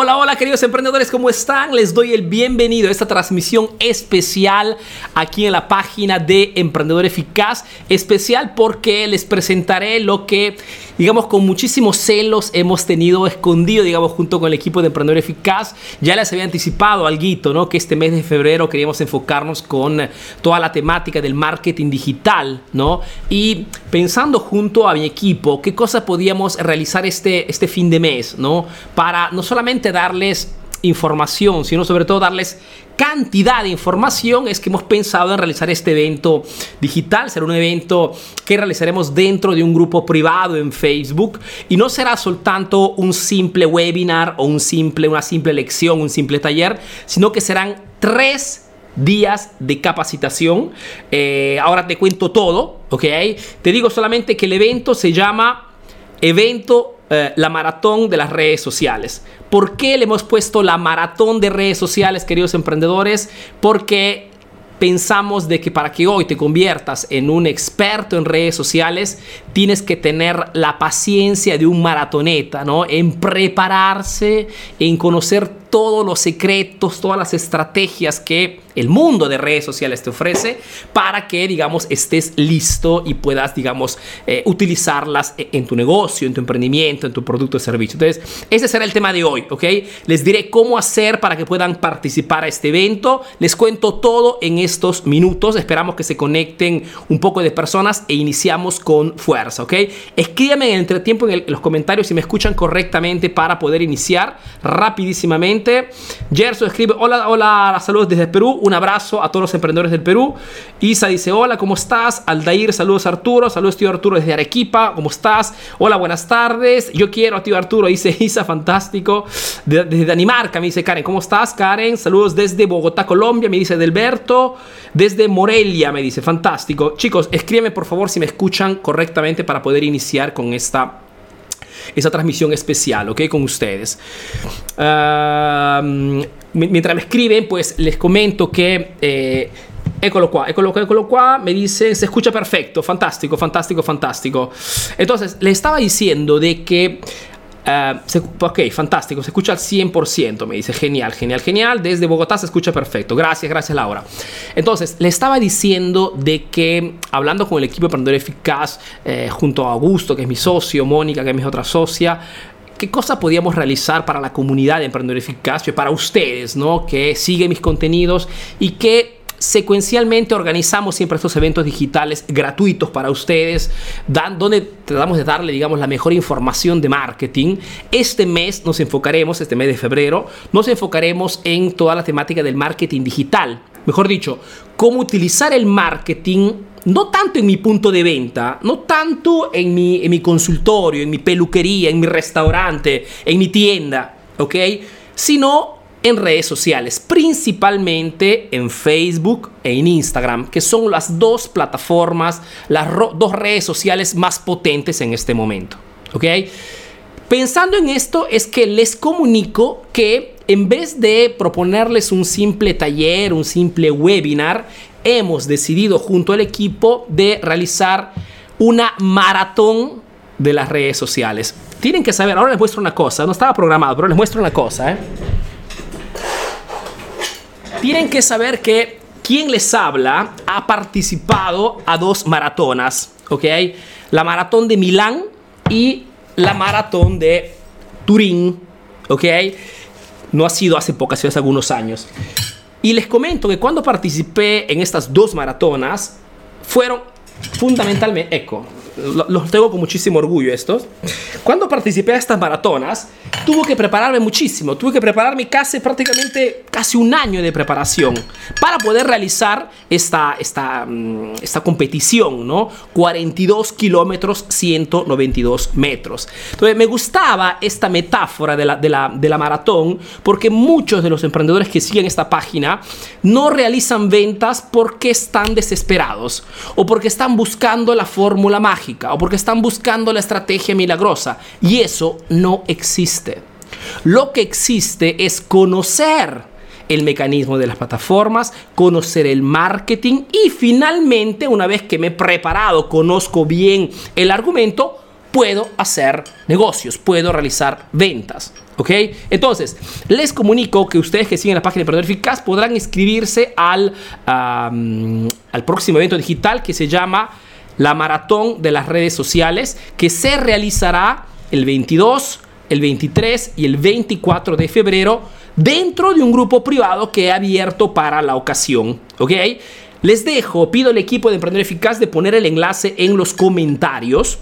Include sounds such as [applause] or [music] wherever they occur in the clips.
Hola, hola queridos emprendedores, ¿cómo están? Les doy el bienvenido a esta transmisión especial aquí en la página de Emprendedor Eficaz. Especial porque les presentaré lo que, digamos, con muchísimos celos hemos tenido escondido, digamos, junto con el equipo de Emprendedor Eficaz. Ya les había anticipado algo, ¿no? Que este mes de febrero queríamos enfocarnos con toda la temática del marketing digital, ¿no? Y pensando junto a mi equipo, qué cosas podíamos realizar este, este fin de mes, ¿no? Para no solamente darles información, sino sobre todo darles cantidad de información, es que hemos pensado en realizar este evento digital. Será un evento que realizaremos dentro de un grupo privado en Facebook y no será soltanto un simple webinar o un simple, una simple lección, un simple taller, sino que serán tres días de capacitación. Eh, ahora te cuento todo, ¿ok? Te digo solamente que el evento se llama Evento eh, la maratón de las redes sociales. ¿Por qué le hemos puesto la maratón de redes sociales, queridos emprendedores? Porque pensamos de que para que hoy te conviertas en un experto en redes sociales, tienes que tener la paciencia de un maratoneta, ¿no? En prepararse, en conocer todos los secretos, todas las estrategias que el mundo de redes sociales te ofrece para que, digamos, estés listo y puedas, digamos, eh, utilizarlas e-, en tu negocio, en tu emprendimiento, en tu producto o servicio. Entonces, ese será el tema de hoy, ¿ok? Les diré cómo hacer para que puedan participar a este evento. Les cuento todo en estos minutos. Esperamos que se conecten un poco de personas e iniciamos con fuerza, ¿ok? Escríbanme en entretiempo en, en los comentarios si me escuchan correctamente para poder iniciar rapidísimamente Gerso escribe, hola, hola, saludos desde Perú, un abrazo a todos los emprendedores del Perú. Isa dice, hola, ¿cómo estás? Aldair, saludos Arturo, saludos tío Arturo desde Arequipa, ¿cómo estás? Hola, buenas tardes, yo quiero a tío Arturo, dice [laughs] Isa, fantástico. desde Danimarca me dice Karen, ¿cómo estás Karen? Saludos desde Bogotá, Colombia, me dice Delberto. Desde Morelia me dice, fantástico. Chicos, escríbeme por favor si me escuchan correctamente para poder iniciar con esta esa transmisión especial, ¿ok? Con ustedes. Mientras me escriben, pues les comento que... Eh, Eccolo qua, eccolo qua, eccolo qua. Me dice, se escucha perfecto, fantástico, fantástico, fantástico. Entonces, le estaba diciendo de que Uh, ok, fantástico, se escucha al 100%, me dice, genial, genial, genial, desde Bogotá se escucha perfecto, gracias, gracias Laura. Entonces, le estaba diciendo de que, hablando con el equipo de Emprendedor Eficaz, eh, junto a Augusto, que es mi socio, Mónica, que es mi otra socia, qué cosa podíamos realizar para la comunidad de Emprendedor Eficaz, para ustedes, ¿no? Que siguen mis contenidos y que secuencialmente organizamos siempre estos eventos digitales gratuitos para ustedes, donde tratamos de darle, digamos, la mejor información de marketing. Este mes nos enfocaremos, este mes de febrero, nos enfocaremos en toda la temática del marketing digital. Mejor dicho, cómo utilizar el marketing no tanto en mi punto de venta, no tanto en mi, consultorio, en mi peluquería, en mi restaurante, en mi tienda, ¿ok? Sino en redes sociales, principalmente en Facebook e Instagram, que son las dos plataformas, las dos redes sociales más potentes en este momento. ¿Ok? Pensando en esto es que les comunico que en vez de proponerles un simple taller, un simple webinar, hemos decidido junto al equipo de realizar una maratón de las redes sociales. Tienen que saber, ahora les muestro una cosa, no estaba programado, pero les muestro una cosa. ¿eh? Tienen que saber que quien les habla ha participado a dos maratonas, ¿ok? La maratón de Milán y la maratón de Turín, ¿ok? No ha sido hace pocas, hace algunos años. Y les comento que cuando participé en estas dos maratonas, fueron fundamentalmente, eco, los tengo con muchísimo orgullo estos. Cuando participé a estas maratonas, tuve que prepararme muchísimo. Tuve que prepararme casi prácticamente casi un año de preparación para poder realizar esta, esta, mm, esta competición, ¿no? 42 kilómetros, 192 metros. Entonces me gustaba esta metáfora de la, de, la, de la maratón porque muchos de los emprendedores que siguen esta página no realizan ventas porque están desesperados o porque están buscando la fórmula mágica o porque están buscando la estrategia milagrosa. Y eso no existe. Lo que existe es conocer el mecanismo de las plataformas, conocer el marketing y finalmente, una vez que me he preparado, conozco bien el argumento, puedo hacer negocios, puedo realizar ventas. ¿Ok? Entonces, les comunico que ustedes que siguen la página de Emprendedor Eficaz podrán inscribirse al, al próximo evento digital que se llama la Maratón de las Redes Sociales, que se realizará el 22, el 23 y el 24 de febrero dentro de un grupo privado que he abierto para la ocasión. ¿Ok? Les dejo, pido al equipo de Emprendedor Eficaz de poner el enlace en los comentarios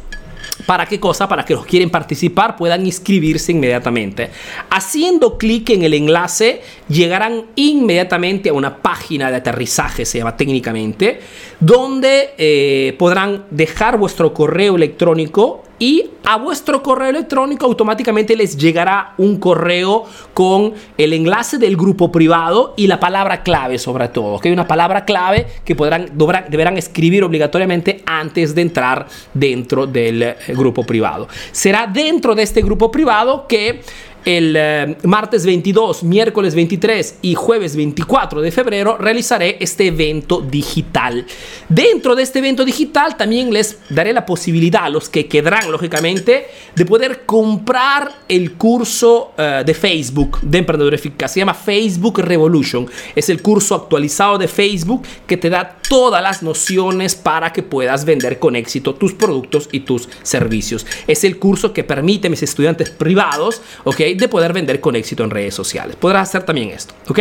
¿Para qué cosa? Para que los quieren participar puedan inscribirse inmediatamente. Haciendo clic en el enlace llegarán inmediatamente a una página de aterrizaje, se llama técnicamente, donde eh, podrán dejar vuestro correo electrónico y a vuestro correo electrónico automáticamente les llegará un correo con el enlace del grupo privado y la palabra clave sobre todo, que hay una palabra clave que podrán, deberán escribir obligatoriamente antes de entrar dentro del eh, grupo privado. Será dentro de este grupo privado que el eh, martes 22, miércoles 23 y jueves 24 de febrero realizaré este evento digital. Dentro de este evento digital también les daré la posibilidad a los que quedarán, lógicamente, de poder comprar el curso eh, de Facebook de Emprendedor Eficaz. Se llama Facebook Revolution. Es el curso actualizado de Facebook que te da todas las nociones para que puedas vender con éxito tus productos y tus servicios. Es el curso que permite a mis estudiantes privados, ¿ok? de poder vender con éxito en redes sociales. Podrás hacer también esto, ¿ok?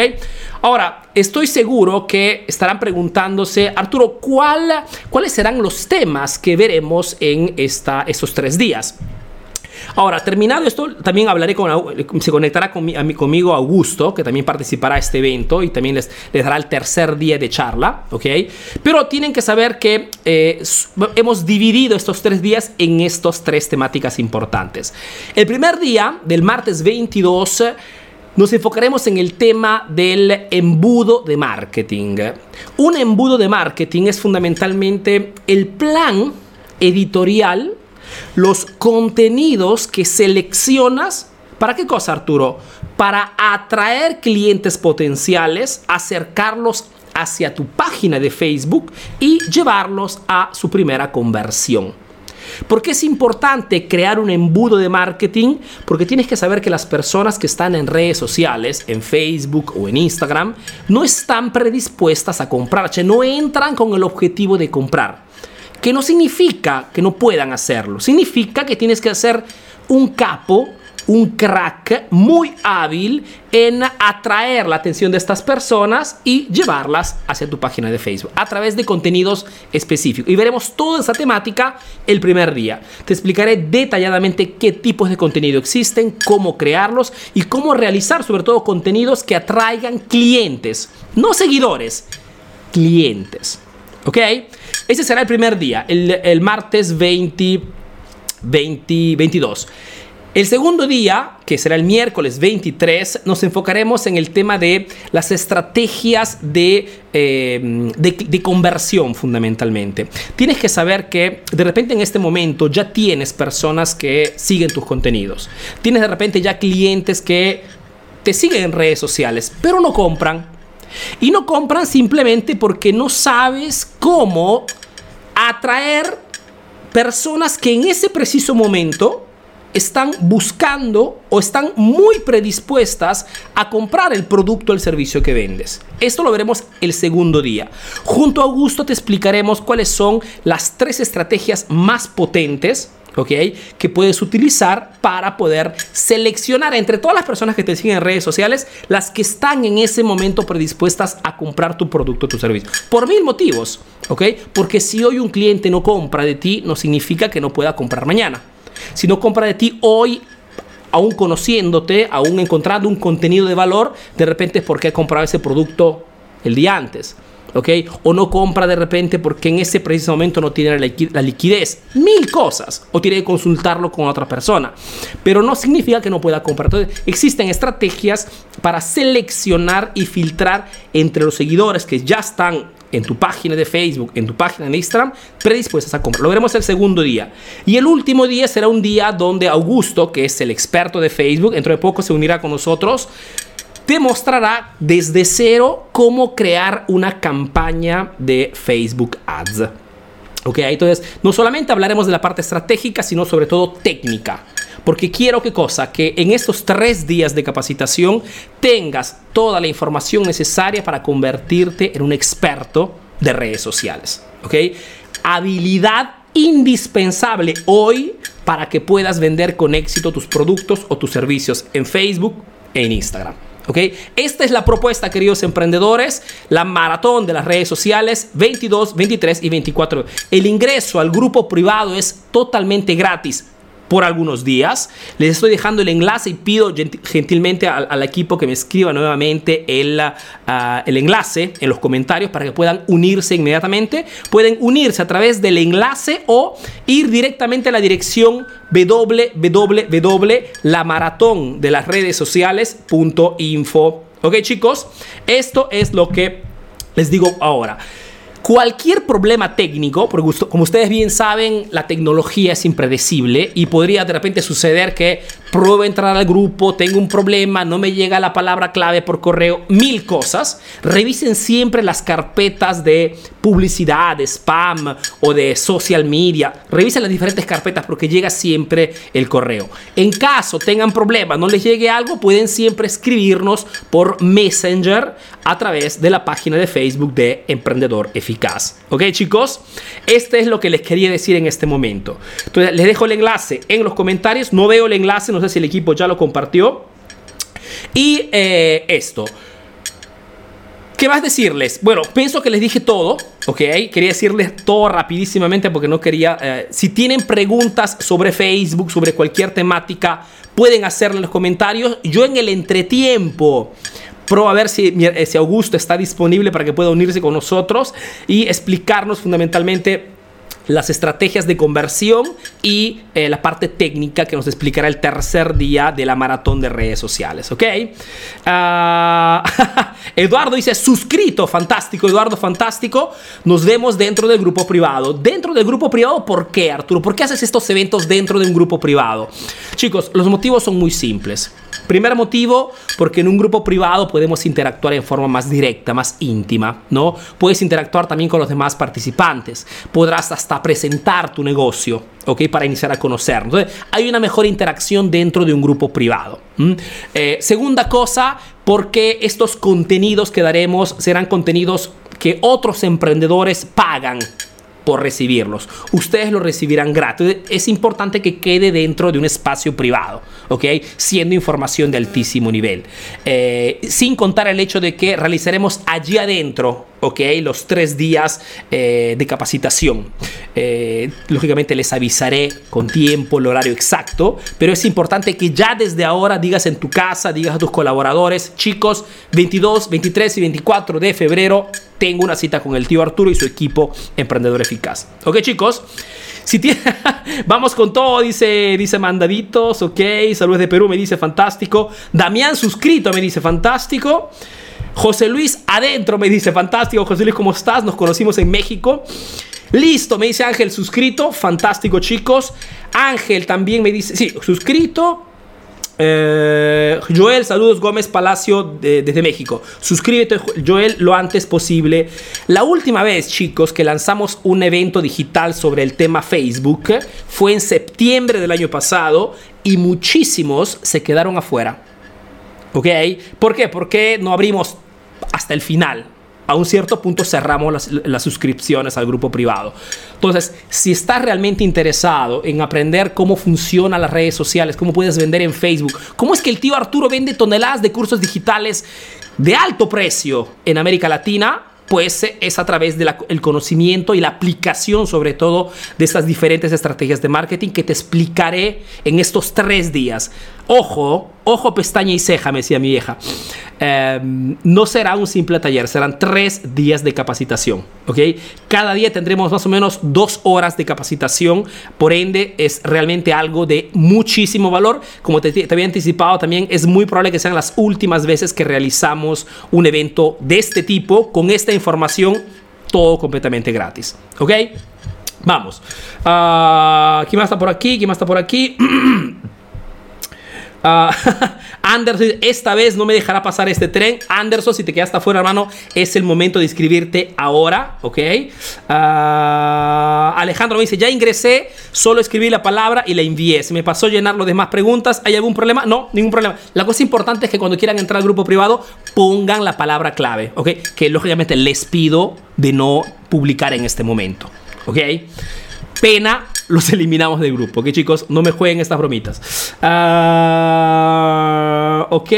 Ahora, estoy seguro que estarán preguntándose, Arturo, ¿cuál, ¿cuáles serán los temas que veremos en esta, estos tres días? Ahora, terminado esto, también hablaré con, se conectará con mi, conmigo Augusto, que también participará a este evento y también les, les dará el tercer día de charla, ¿ok? Pero tienen que saber que eh, hemos dividido estos tres días en estas tres temáticas importantes. El primer día, del martes 22, nos enfocaremos en el tema del embudo de marketing. Un embudo de marketing es fundamentalmente el plan editorial los contenidos que seleccionas. ¿Para qué cosa, Arturo? Para atraer clientes potenciales, acercarlos hacia tu página de Facebook y llevarlos a su primera conversión. ¿Por qué es importante crear un embudo de marketing? Porque tienes que saber que las personas que están en redes sociales, en Facebook o en Instagram, no están predispuestas a comprar, no entran con el objetivo de comprar que no significa que no puedan hacerlo, significa que tienes que ser un capo, un crack muy hábil en atraer la atención de estas personas y llevarlas hacia tu página de Facebook a través de contenidos específicos. Y veremos toda esa temática el primer día. Te explicaré detalladamente qué tipos de contenido existen, cómo crearlos y cómo realizar sobre todo contenidos que atraigan clientes, no seguidores, clientes. ¿Ok? Ese será el primer día, el, martes 20, 22. El segundo día, que será el miércoles 23, nos enfocaremos en el tema de las estrategias de, eh, de, conversión fundamentalmente. Tienes que saber que de repente en este momento ya tienes personas que siguen tus contenidos. Tienes de repente ya clientes que te siguen en redes sociales, pero no compran. Y no compran simplemente porque no sabes cómo atraer personas que en ese preciso momento están buscando o están muy predispuestas a comprar el producto o el servicio que vendes. Esto lo veremos el segundo día. Junto a Augusto te explicaremos cuáles son las tres estrategias más potentes ¿ok? Que puedes utilizar para poder seleccionar entre todas las personas que te siguen en redes sociales las que están en ese momento predispuestas a comprar tu producto o tu servicio. Por mil motivos, ¿ok? Porque si hoy un cliente no compra de ti, no significa que no pueda comprar mañana. Si no compra de ti hoy, aún conociéndote, aún encontrando un contenido de valor, de repente es porque ha comprado ese producto el día antes. ¿Ok? O no compra de repente porque en ese preciso momento no tiene la, liquidez. Mil cosas. O tiene que consultarlo con otra persona. Pero no significa que no pueda comprar. Entonces, existen estrategias para seleccionar y filtrar entre los seguidores que ya están en tu página de Facebook, en tu página de Instagram, predispuestas a comprar. Lo veremos el segundo día. Y el último día será un día donde Augusto, que es el experto de Facebook, dentro de poco se unirá con nosotros te mostrará desde cero cómo crear una campaña de Facebook Ads. Ok, entonces no solamente hablaremos de la parte estratégica, sino sobre todo técnica. Porque quiero que cosa, que en estos tres días de capacitación tengas toda la información necesaria para convertirte en un experto de redes sociales. ¿Ok? Habilidad indispensable hoy para que puedas vender con éxito tus productos o tus servicios en Facebook e en Instagram. ¿Ok? Esta es la propuesta, queridos emprendedores, la maratón de las redes sociales 22, 23 y 24. El ingreso al grupo privado es totalmente gratis por algunos días. Les estoy dejando el enlace y pido gentilmente al, equipo que me escriba nuevamente el, ah, el, enlace en los comentarios para que puedan unirse inmediatamente. Pueden unirse a través del enlace o ir directamente a la dirección www.lamaratón de las redes sociales.info. Ok chicos, esto es lo que les digo ahora. Cualquier problema técnico, porque como ustedes bien saben, la tecnología es impredecible y podría de repente suceder que pruebo entrar al grupo, tengo un problema, no me llega la palabra clave por correo, mil cosas. Revisen siempre las carpetas de publicidad, de spam o de social media. Revisen las diferentes carpetas porque llega siempre el correo. En caso tengan problemas, no les llegue algo, pueden siempre escribirnos por Messenger a través de la página de Facebook de Emprendedor Eficaz. ¿Ok chicos? Este es lo que les quería decir en este momento. Entonces les dejo el enlace en los comentarios. No veo el enlace, no sé si el equipo ya lo compartió. Y eh, esto. ¿Qué más decirles? Bueno, pienso que les dije todo, ¿ok? Quería decirles todo rapidísimamente porque no quería... Eh, si tienen preguntas sobre Facebook, sobre cualquier temática, pueden hacerle en los comentarios. Yo en el entretiempo Pro a ver si, eh, si Augusto está disponible para que pueda unirse con nosotros y explicarnos fundamentalmente las estrategias de conversión y eh, la parte técnica que nos explicará el tercer día de la maratón de redes sociales, ¿ok? Ah, [laughs] Eduardo dice, suscrito, fantástico, Eduardo, fantástico. Nos vemos dentro del grupo privado. Dentro del grupo privado, ¿por qué, Arturo? ¿Por qué haces estos eventos dentro de un grupo privado? Chicos, los motivos son muy simples. Primer motivo, porque en un grupo privado podemos interactuar en forma más directa, más íntima, ¿no? Puedes interactuar también con los demás participantes. Podrás hasta presentar tu negocio, ¿ok? Para iniciar a conocer. Entonces, hay una mejor interacción dentro de un grupo privado. Eh, segunda cosa, porque estos contenidos que daremos serán contenidos que otros emprendedores pagan por recibirlos. Ustedes lo recibirán gratis. Es importante que quede dentro de un espacio privado, ¿ok? Siendo información de altísimo nivel. Eh, sin contar el hecho de que realizaremos allí adentro ¿ok? Los tres días eh, de capacitación. Eh, lógicamente les avisaré con tiempo el horario exacto, pero es importante que ya desde ahora digas en tu casa, digas a tus colaboradores, chicos, 22, 23 y 24 de febrero tengo una cita con el tío Arturo y su equipo Emprendedor Eficaz. ¿Ok, chicos? Si [laughs] vamos con todo, dice, dice Mandaditos, ok, saludos de Perú, me dice fantástico. Damián suscrito, me dice fantástico. José Luis adentro me dice, fantástico, José Luis, ¿cómo estás? Nos conocimos en México. Listo, me dice Ángel, suscrito, fantástico chicos. Ángel también me dice, sí, suscrito. Eh, Joel, saludos Gómez Palacio desde México. Suscríbete, Joel, lo antes posible. La última vez, chicos, que lanzamos un evento digital sobre el tema Facebook fue en septiembre del año pasado y muchísimos se quedaron afuera. ¿Ok? ¿Por qué? Porque no abrimos hasta el final. A un cierto punto cerramos las, suscripciones al grupo privado. Entonces, si estás realmente interesado en aprender cómo funcionan las redes sociales, cómo puedes vender en Facebook, cómo es que el tío Arturo vende toneladas de cursos digitales de alto precio en América Latina, pues es a través del conocimiento y la aplicación sobre todo de estas diferentes estrategias de marketing que te explicaré en estos tres días. Ojo, ojo, pestaña y ceja, me decía mi vieja. Em, no será un simple taller, serán tres días de capacitación. ¿ok? Cada día tendremos más o menos dos horas de capacitación, por ende es realmente algo de muchísimo valor. Como te, te había anticipado también, es muy probable que sean las últimas veces que realizamos un evento de este tipo con esta información, todo completamente gratis. ¿Ok? Vamos. Uh, ¿Quién más está por aquí? ¿Quién más está por aquí? [clears throat] Uh, [laughs] Anderson, esta vez no me dejará pasar este tren. Anderson, si te quedaste afuera, hermano, es el momento de inscribirte ahora, ¿ok? Uh, Alejandro me dice, ya ingresé, solo escribí la palabra y la envié. Se me pasó llenar los demás preguntas. ¿Hay algún problema? No, ningún problema. La cosa importante es que cuando quieran entrar al grupo privado, pongan la palabra clave, ¿ok? Que lógicamente les pido de no publicar en este momento, ¿ok? Pena los eliminamos del grupo. Ok, chicos, no me jueguen estas bromitas. Uh, ok.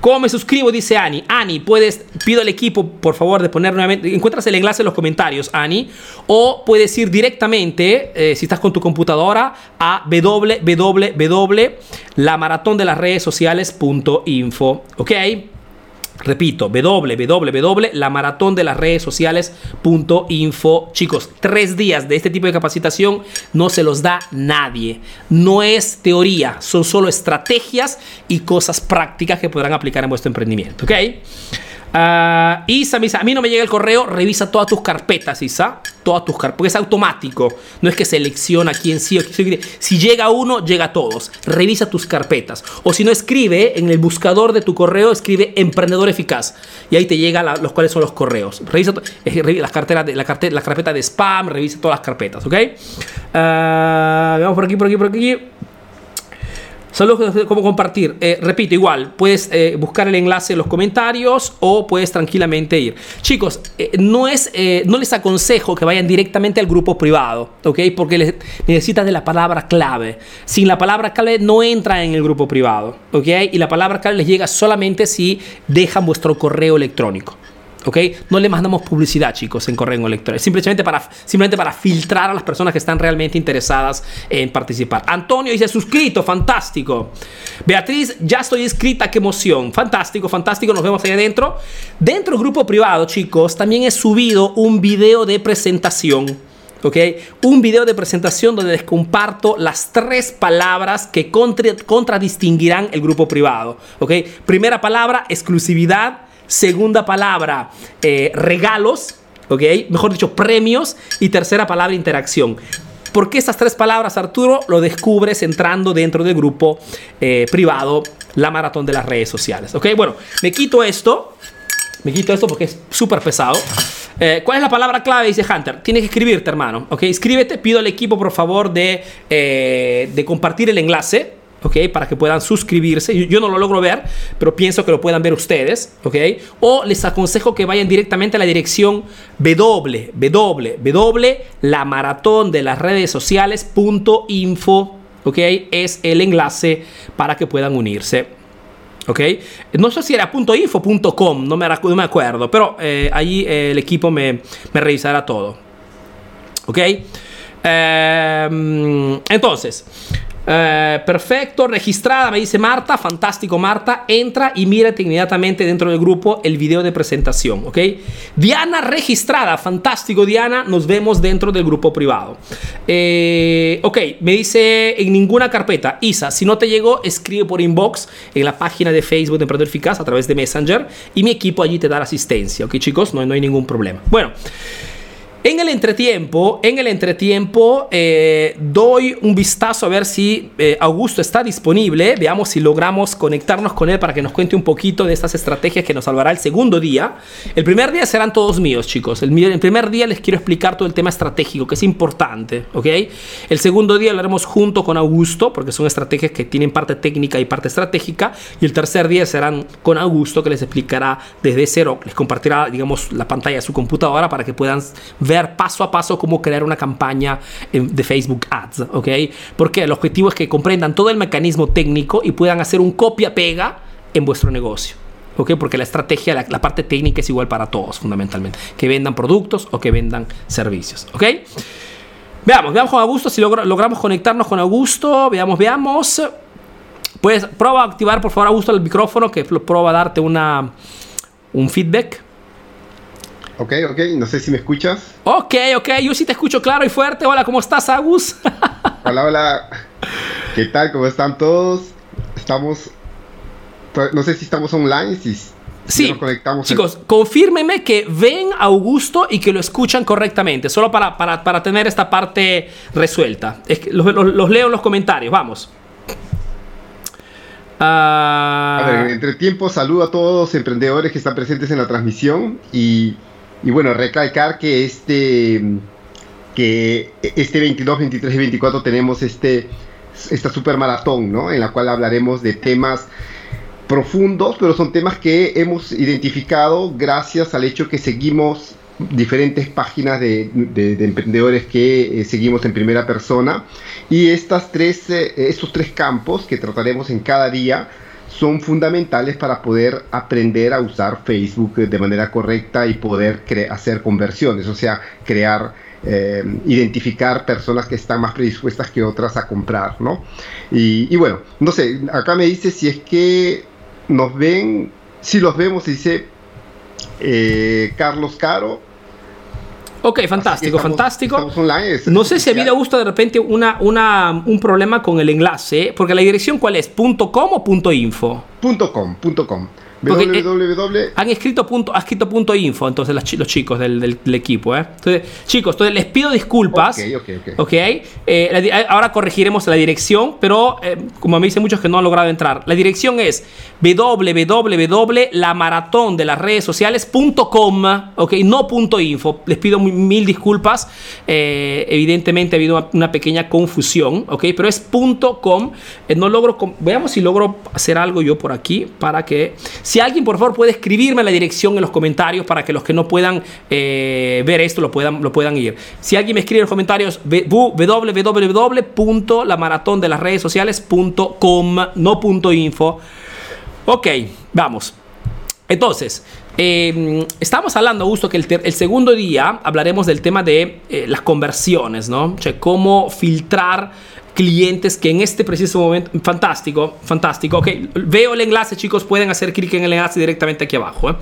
¿Cómo me suscribo? Dice Ani. Ani, puedes, pido al equipo, por favor, de poner nuevamente. Encuentras el enlace en los comentarios, Ani. O puedes ir directamente, eh, si estás con tu computadora, a www.lamaratondelaredessociales.info. ¿Ok? Repito, www, la maratón de las redes sociales.info. Chicos, tres días de este tipo de capacitación no se los da nadie. No es teoría, son solo estrategias y cosas prácticas que podrán aplicar en vuestro emprendimiento. ¿Ok? Uh, Isa a mí no me llega el correo, revisa todas tus carpetas, Isa. Todas tus carpetas, porque es automático. No es que selecciona quién sí o quién sí. Si llega uno, llega a todos. Revisa tus carpetas. O si no, escribe en el buscador de tu correo, escribe emprendedor eficaz. Y ahí te llega los cuáles son los correos. Revisa las carteras de, la, carpeta de spam, revisa todas las carpetas, ¿ok? Uh, vamos por aquí, por aquí, por aquí. Solo como compartir. Eh, repito, igual, puedes eh, buscar el enlace en los comentarios o puedes tranquilamente ir. Chicos, eh, no, es, no les aconsejo que vayan directamente al grupo privado, ¿ok? Porque necesitas de la palabra clave. Sin la palabra clave no entra en el grupo privado, ¿ok? Y la palabra clave les llega solamente si dejan vuestro correo electrónico. ¿Ok? No le mandamos publicidad, chicos, en correo electrónico. Simplemente para, simplemente para filtrar a las personas que están realmente interesadas en participar. Antonio dice, suscrito, fantástico. Beatriz, ya estoy inscrita, qué emoción. Fantástico, fantástico, nos vemos ahí adentro. Dentro del grupo privado, chicos, también he subido un video de presentación. ¿ok? Un video de presentación donde les comparto las tres palabras que contra, contradistinguirán el grupo privado, ¿ok? Primera palabra, exclusividad. Segunda palabra, eh, regalos, ¿ok? Mejor dicho, premios. Y tercera palabra, interacción. ¿Por qué estas tres palabras, Arturo? Lo descubres entrando dentro del grupo eh, privado, la maratón de las redes sociales. ¿Ok? Bueno, me quito esto. Me quito esto porque es súper pesado. Eh, ¿Cuál es la palabra clave? Dice Hunter. Tienes que escribirte, hermano. ¿Ok? Escríbete. Pido al equipo, por favor, de, de compartir el enlace. ¿Ok? Para que puedan suscribirse. Yo, no lo logro ver, pero pienso que lo puedan ver ustedes, ¿ok? O les aconsejo que vayan directamente a la dirección la maratón de las redes sociales.info, ¿ok? Es el enlace para que puedan unirse. ¿ok? No sé si era .info.com, no me, no me acuerdo, pero eh, allí eh, el equipo me, revisará todo, ¿ok? Eh, entonces, eh, perfecto, registrada, me dice Marta, fantástico Marta, entra y mírate inmediatamente dentro del grupo el video de presentación, ¿ok? Diana registrada, fantástico Diana, nos vemos dentro del grupo privado. Eh, ok, me dice en ninguna carpeta, Isa, si no te llegó, escribe por inbox en la página de Facebook de Emprendedor Eficaz a través de Messenger y mi equipo allí te dará asistencia, ¿ok chicos? No, no hay ningún problema. Bueno. En el entretiempo, en el entretiempo eh, doy un vistazo a ver si eh, Augusto está disponible. Veamos si logramos conectarnos con él para que nos cuente un poquito de estas estrategias que nos salvará el segundo día. El primer día serán todos míos, chicos. El, el primer día les quiero explicar todo el tema estratégico, que es importante, ¿ok? El segundo día hablaremos junto con Augusto, porque son estrategias que tienen parte técnica y parte estratégica. Y el tercer día serán con Augusto, que les explicará desde cero, les compartirá, digamos, la pantalla de su computadora para que puedan ver paso a paso cómo crear una campaña de Facebook Ads, ¿ok? Porque el objetivo es que comprendan todo el mecanismo técnico y puedan hacer un copia-pega en vuestro negocio. ¿ok? Porque la estrategia, la, parte técnica es igual para todos, fundamentalmente. Que vendan productos o que vendan servicios, ¿ok? Veamos, veamos con Augusto si logramos conectarnos con Augusto. Veamos, veamos. Pues prueba a activar, por favor, Augusto, el micrófono, que prueba a darte una, un feedback. Ok, ok, no sé si me escuchas. Ok, ok, yo sí te escucho claro y fuerte. Hola, ¿cómo estás, Agus? [laughs] hola, hola. ¿Qué tal? ¿Cómo están todos? Estamos. No sé si estamos online, si, sí, nos conectamos. Chicos, confírmeme que ven a Augusto y que lo escuchan correctamente, solo para, para, tener esta parte resuelta. Es que los, los leo en los comentarios, vamos. a ver, entre tiempo, saludo a todos los emprendedores que están presentes en la transmisión y, y bueno, recalcar que este, que este 22, 23 y 24 tenemos este, esta super maratón, ¿no? En la cual hablaremos de temas profundos, pero son temas que hemos identificado gracias al hecho que seguimos diferentes páginas de, emprendedores que eh, seguimos en primera persona y estas tres, eh, estos tres campos que trataremos en cada día son fundamentales para poder aprender a usar Facebook de manera correcta y poder hacer conversiones, o sea, crear, eh, identificar personas que están más predispuestas que otras a comprar, ¿no? Y, y, bueno, no sé, acá me dice si es que nos ven, si los vemos, dice Carlos Caro, Ok, fantástico, fantástico. no sé si a mí le gusta de repente una, una, un problema con el enlace, porque la dirección cuál es, .com o .info? .com, .com. Eh, han escrito punto, ha escrito punto info, entonces los, chicos del, equipo. ¿eh? Entonces, chicos, entonces les pido disculpas. Ok, eh, ahora corregiremos la dirección, pero como me dicen muchos que no han logrado entrar, la dirección es www.lamaratón de las redes sociales.com, ok, no punto info. Les pido mil disculpas. evidentemente ha habido una, pequeña confusión, ok, pero es punto com. no logro, veamos si logro hacer algo yo por aquí para que si alguien, por favor, puede escribirme la dirección en los comentarios para que los que no puedan eh, ver esto lo puedan, lo puedan ir. Si alguien me escribe en los comentarios www.lamaratón de las redes sociales.com, no punto .info. Ok, vamos. Entonces, eh, estamos hablando, Augusto, que el, segundo día hablaremos del tema de eh, las conversiones, ¿no? O cómo filtrar clientes que en este preciso momento, fantástico, fantástico, ok, veo el enlace chicos, pueden hacer clic en el enlace directamente aquí abajo. ¿eh?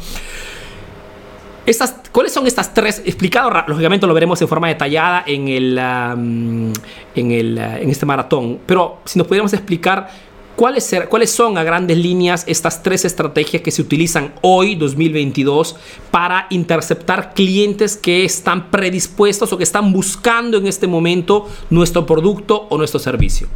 Estas, ¿Cuáles son estas tres? Explicado, lógicamente lo veremos en forma detallada en, el, en, el, en este maratón, pero si nos pudiéramos explicar ¿Cuáles, ¿Cuáles son a grandes líneas estas tres estrategias que se utilizan hoy, 2022, para interceptar clientes que están predispuestos o que están buscando en este momento nuestro producto o nuestro servicio?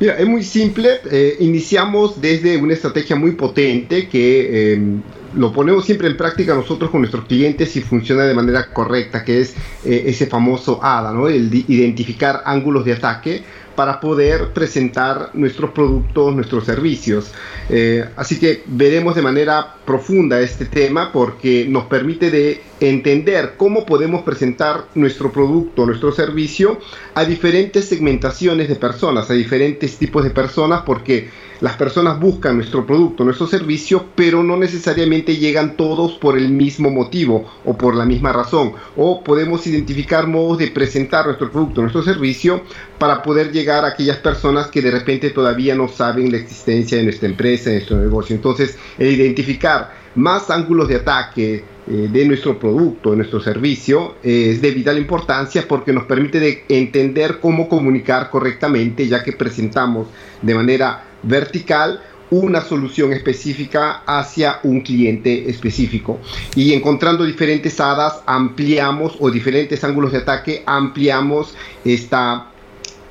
Mira, es muy simple. Eh, iniciamos desde una estrategia muy potente que em, lo ponemos siempre en práctica nosotros con nuestros clientes y funciona de manera correcta, que es eh, ese famoso ADA, ¿no? el identificar ángulos de ataque para poder presentar nuestros productos, nuestros servicios. Eh, así que veremos de manera profunda este tema porque nos permite de entender cómo podemos presentar nuestro producto, nuestro servicio a diferentes segmentaciones de personas, a diferentes tipos de personas, porque las personas buscan nuestro producto, nuestro servicio, pero no necesariamente llegan todos por el mismo motivo o por la misma razón. O podemos identificar modos de presentar nuestro producto, nuestro servicio, para poder llegar a aquellas personas que de repente todavía no saben la existencia de nuestra empresa, de nuestro negocio. Entonces, el identificar más ángulos de ataque, de nuestro producto, de nuestro servicio, eh, es de vital importancia porque nos permite de entender cómo comunicar correctamente, ya que presentamos de manera vertical una solución específica hacia un cliente específico. Y encontrando diferentes hadas, ampliamos o diferentes ángulos de ataque, ampliamos esta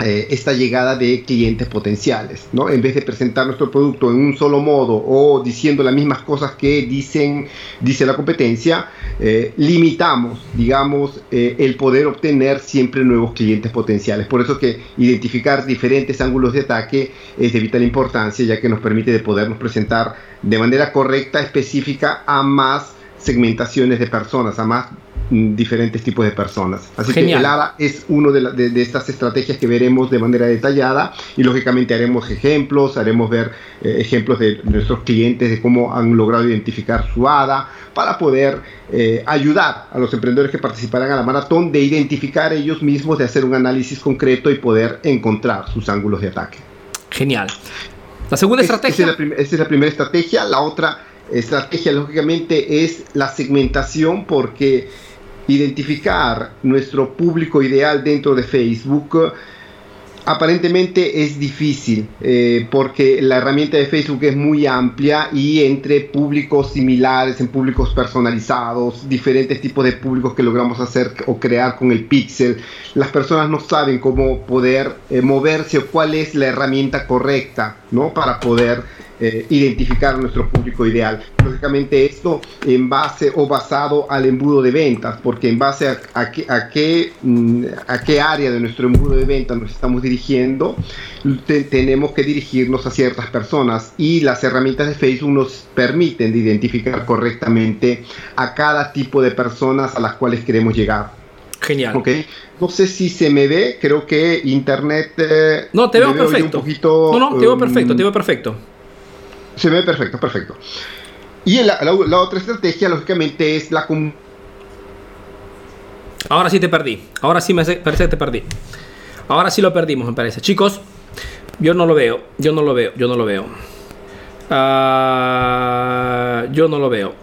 eh, esta llegada de clientes potenciales, ¿no? En vez de presentar nuestro producto en un solo modo o diciendo las mismas cosas que dicen, dice la competencia, eh, limitamos, digamos, eh, el poder obtener siempre nuevos clientes potenciales. Por eso que identificar diferentes ángulos de ataque es de vital importancia, ya que nos permite de podernos presentar de manera correcta, específica a más segmentaciones de personas, a más diferentes tipos de personas. Así que el ADA es una de, de, estas estrategias que veremos de manera detallada y lógicamente haremos ejemplos, haremos ver eh, ejemplos de nuestros clientes de cómo han logrado identificar su ADA para poder eh, ayudar a los emprendedores que participarán a la maratón de identificar ellos mismos, de hacer un análisis concreto y poder encontrar sus ángulos de ataque. Genial. La segunda estrategia. Esa es, la, primera estrategia. La otra estrategia, lógicamente, es la segmentación porque identificar nuestro público ideal dentro de Facebook Aparentemente es difícil eh, porque la herramienta de Facebook es muy amplia y entre públicos similares, en públicos personalizados, diferentes tipos de públicos que logramos hacer o crear con el pixel, las personas no saben cómo poder eh, moverse o cuál es la herramienta correcta ¿no? para poder eh, identificar a nuestro público ideal. Lógicamente esto en base o basado al embudo de ventas, porque en base a, a, qué, a, qué, mm, a qué área de nuestro embudo de ventas nos estamos dirigiendo, te, tenemos que dirigirnos a ciertas personas y las herramientas de Facebook nos permiten de identificar correctamente a cada tipo de personas a las cuales queremos llegar. Genial. Okay. No sé si se me ve, creo que internet. Eh, no, te veo perfecto. Poquito, no, no, te veo um, perfecto, te veo perfecto. Se ve perfecto, perfecto. Y la, otra estrategia, lógicamente, es la Ahora sí te perdí. Ahora sí me parece que te perdí. Ahora sí lo perdimos, me parece. Chicos, yo no lo veo. Yo no lo veo. Yo no lo veo. Uh, yo no lo veo.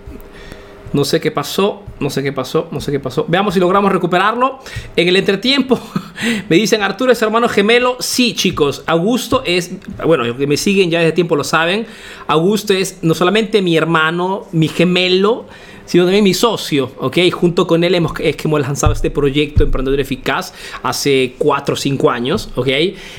No sé qué pasó, no sé qué pasó, no sé qué pasó. Veamos si logramos recuperarlo. En el entretiempo, [laughs] me dicen Arturo es hermano gemelo. Sí, chicos, Augusto es, bueno, los que me siguen ya desde tiempo lo saben. Augusto es no solamente mi hermano, mi gemelo, sino también mi socio, ¿ok? Junto con él hemos, es que hemos lanzado este proyecto Emprendedor Eficaz hace 4 o 5 años, ¿ok?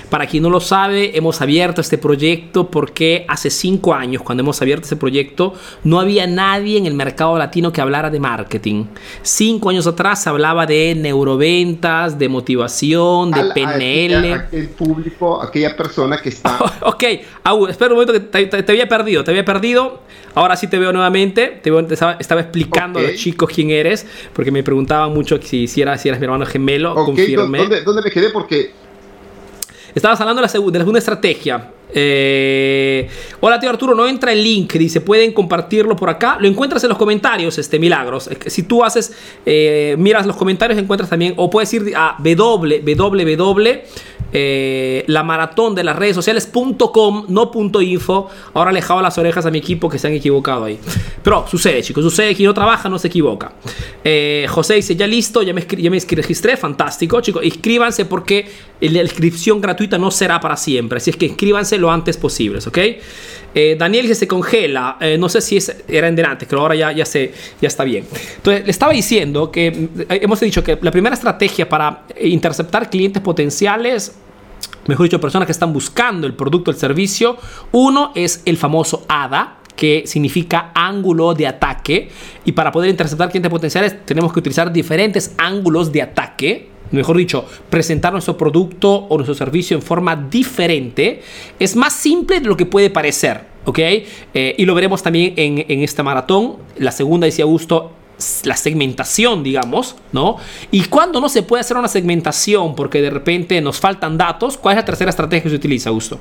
Para quien no lo sabe, hemos abierto este proyecto porque hace 5 años, cuando hemos abierto este proyecto, no había nadie en el mercado latino que hablara de marketing. 5 años atrás se hablaba de neuroventas, de motivación, de PNL. aquel público, aquella persona que está... [laughs] ok, espera un momento que te, te, te había perdido, te había perdido. Ahora sí te veo nuevamente. Te, veo, te estaba, estaba, explicando okay. a los chicos quién eres, porque me preguntaban mucho si, eras, si eras mi hermano gemelo. Okay, confirmé. ¿Dónde, ¿Dónde, me quedé? Porque. Estabas hablando de la, segunda, de la segunda estrategia. Eh, hola tío Arturo, no entra el link, dice, pueden compartirlo por acá. Lo encuentras en los comentarios, este Milagros. Si tú haces, eh, miras los comentarios, encuentras también, o puedes ir a www eh, de las redes sociales.com, no .info. Ahora le jabo las orejas a mi equipo que se han equivocado ahí. Pero sucede, chicos, sucede. Quien no trabaja no se equivoca. José dice, ya listo, ya me, ya me registré, fantástico, chicos. Inscríbanse porque la inscripción gratuita no será para siempre. Así es que inscríbanse lo antes posible, ¿ok? Eh, Daniel dice, se congela. Eh, no sé si es, era en delante, pero ahora ya, ya, se, ya está bien. Entonces, le estaba diciendo que eh, hemos dicho que la primera estrategia para interceptar clientes potenciales mejor dicho, personas que están buscando el producto el servicio. Uno es el famoso ADA, que significa ángulo de ataque. Y para poder interceptar clientes potenciales tenemos que utilizar diferentes ángulos de ataque. Mejor dicho, presentar nuestro producto o nuestro servicio en forma diferente. Es más simple de lo que puede parecer. ¿Ok? Eh, y lo veremos también en, en esta maratón. La segunda, decía Augusto, la segmentación, digamos, ¿no? Y cuando no se puede hacer una segmentación porque de repente nos faltan datos, ¿cuál es la tercera estrategia que se utiliza, Augusto?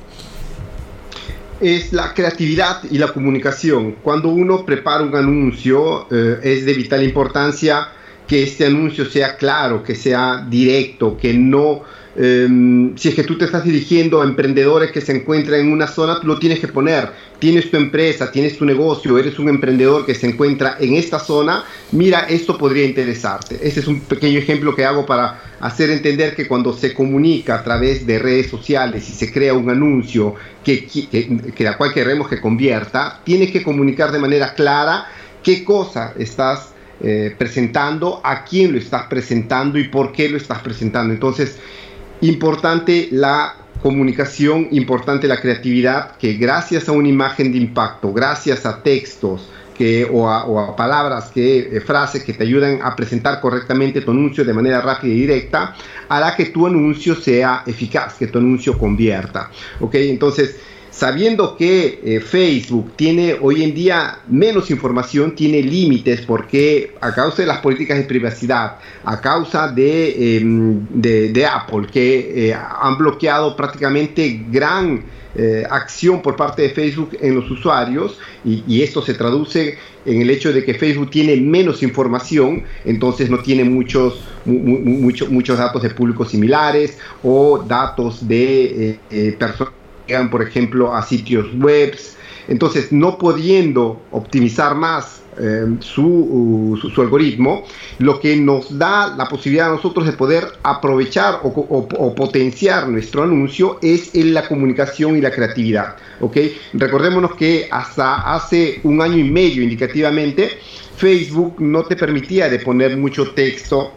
Es la creatividad y la comunicación. Cuando uno prepara un anuncio, eh, es de vital importancia que este anuncio sea claro, que sea directo, que no Um, si es que tú te estás dirigiendo a emprendedores que se encuentran en una zona, tú lo tienes que poner. Tienes tu empresa, tienes tu negocio, eres un emprendedor que se encuentra en esta zona, mira, esto podría interesarte. Ese es un pequeño ejemplo que hago para hacer entender que cuando se comunica a través de redes sociales y se crea un anuncio que, que, que la cual queremos que convierta, tienes que comunicar de manera clara qué cosa estás eh, presentando, a quién lo estás presentando y por qué lo estás presentando. Entonces, Importante la comunicación, importante la creatividad, que gracias a una imagen de impacto, gracias a textos que, o, a, o a palabras, que, eh, frases que te ayudan a presentar correctamente tu anuncio de manera rápida y directa, hará que tu anuncio sea eficaz, que tu anuncio convierta. Entonces, sabiendo que eh, Facebook tiene hoy en día menos información, tiene límites porque a causa de las políticas de privacidad, a causa de, eh, de, Apple, que eh, han bloqueado prácticamente gran eh, acción por parte de Facebook en los usuarios y, esto se traduce en el hecho de que Facebook tiene menos información, entonces no tiene muchos, mu, mucho, muchos datos de públicos similares o datos de personas llegan, por ejemplo, a sitios web Entonces, no pudiendo optimizar más Em, su, su, algoritmo, lo que nos da la posibilidad a nosotros de poder aprovechar o, potenciar nuestro anuncio es la comunicación y la creatividad. ¿okay? Recordémonos que hasta hace un año y medio indicativamente, Facebook no te permitía de poner mucho texto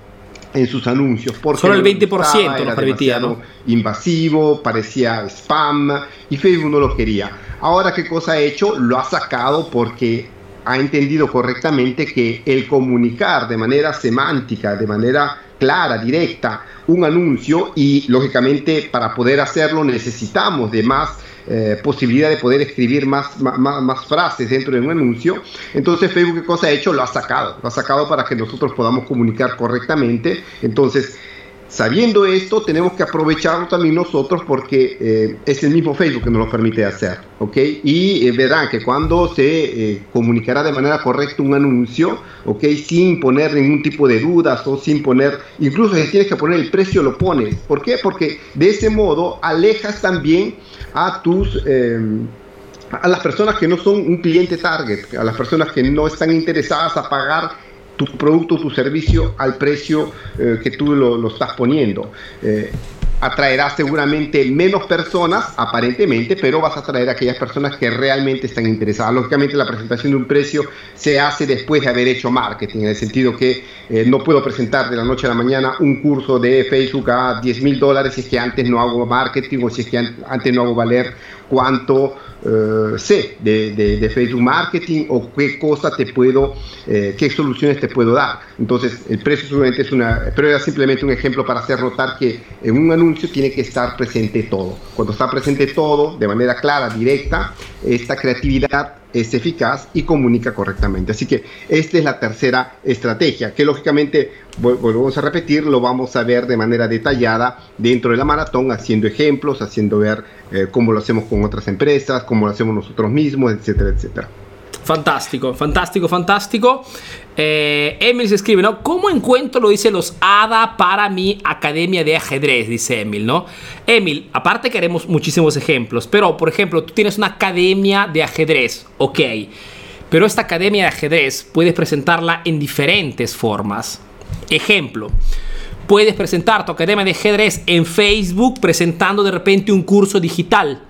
en sus anuncios. Porque Solo el 20% lo permitía, ¿no? Invasivo, parecía spam y Facebook no lo quería. Ahora, ¿qué cosa ha hecho? Lo ha sacado porque ha entendido correctamente que el comunicar de manera semántica, de manera clara, directa, un anuncio y lógicamente para poder hacerlo necesitamos de más eh, posibilidad de poder escribir más, más, más, frases dentro de un anuncio. Entonces Facebook, ¿qué cosa ha hecho? Lo ha sacado, lo ha sacado para que nosotros podamos comunicar correctamente. Entonces, Sabiendo esto, tenemos que aprovecharlo también nosotros porque eh, es el mismo Facebook que nos lo permite hacer, ¿ok? Y eh, verán que cuando se eh, comunicará de manera correcta un anuncio, ¿ok? Sin poner ningún tipo de dudas o sin poner, incluso si tienes que poner el precio, lo pones. ¿Por qué? Porque de ese modo alejas también a tus a las personas que no son un cliente target, a las personas que no están interesadas a pagar tu producto, tu servicio al precio eh, que tú lo, estás poniendo. Eh, atraerá seguramente menos personas, aparentemente, pero vas a atraer a aquellas personas que realmente están interesadas. Lógicamente la presentación de un precio se hace después de haber hecho marketing, en el sentido que eh, no puedo presentar de la noche a la mañana un curso de Facebook a 10 mil dólares si es que antes no hago marketing o si es que antes no hago valer cuánto eh, sé de, Facebook Marketing o qué cosas te puedo, eh, qué soluciones te puedo dar. Entonces, el precio es una, pero era simplemente un ejemplo para hacer notar que en un anuncio tiene que estar presente todo. Cuando está presente todo, de manera clara, directa, esta creatividad es eficaz y comunica correctamente. Así que esta es la tercera estrategia, que lógicamente, volvemos a repetir, lo vamos a ver de manera detallada dentro de la maratón, haciendo ejemplos, haciendo ver eh, cómo lo hacemos con otras empresas, cómo lo hacemos nosotros mismos, etcétera, etcétera. Fantástico, fantástico, fantástico. Eh, Emil se escribe, ¿no? ¿Cómo encuentro, lo dice los ADA para mi academia de ajedrez? Dice Emil, ¿no? Emil, aparte queremos muchísimos ejemplos, pero por ejemplo, tú tienes una academia de ajedrez, ok. Pero esta academia de ajedrez puedes presentarla en diferentes formas. Ejemplo, puedes presentar tu academia de ajedrez en Facebook presentando de repente un curso digital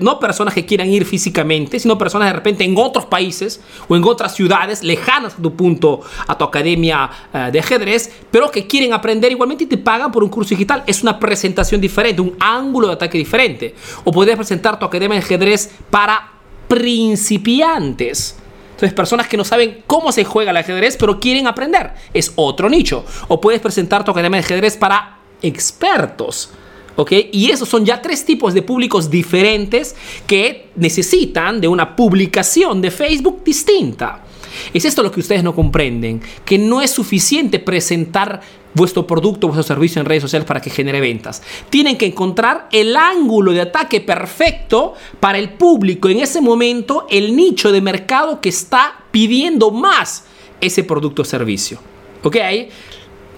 no personas que quieran ir físicamente, sino personas de repente en otros países o en otras ciudades lejanas a tu punto, a tu academia eh, de ajedrez, pero que quieren aprender igualmente y te pagan por un curso digital. Es una presentación diferente, un ángulo de ataque diferente. O puedes presentar tu academia de ajedrez para principiantes. Entonces, personas que no saben cómo se juega el ajedrez, pero quieren aprender. Es otro nicho. O puedes presentar tu academia de ajedrez para expertos. ¿Ok? Y esos son ya tres tipos de públicos diferentes que necesitan de una publicación de Facebook distinta. Es esto lo que ustedes no comprenden, que no es suficiente presentar vuestro producto, vuestro servicio en redes sociales para que genere ventas. Tienen que encontrar el ángulo de ataque perfecto para el público en ese momento, el nicho de mercado que está pidiendo más ese producto o servicio. ¿Ok?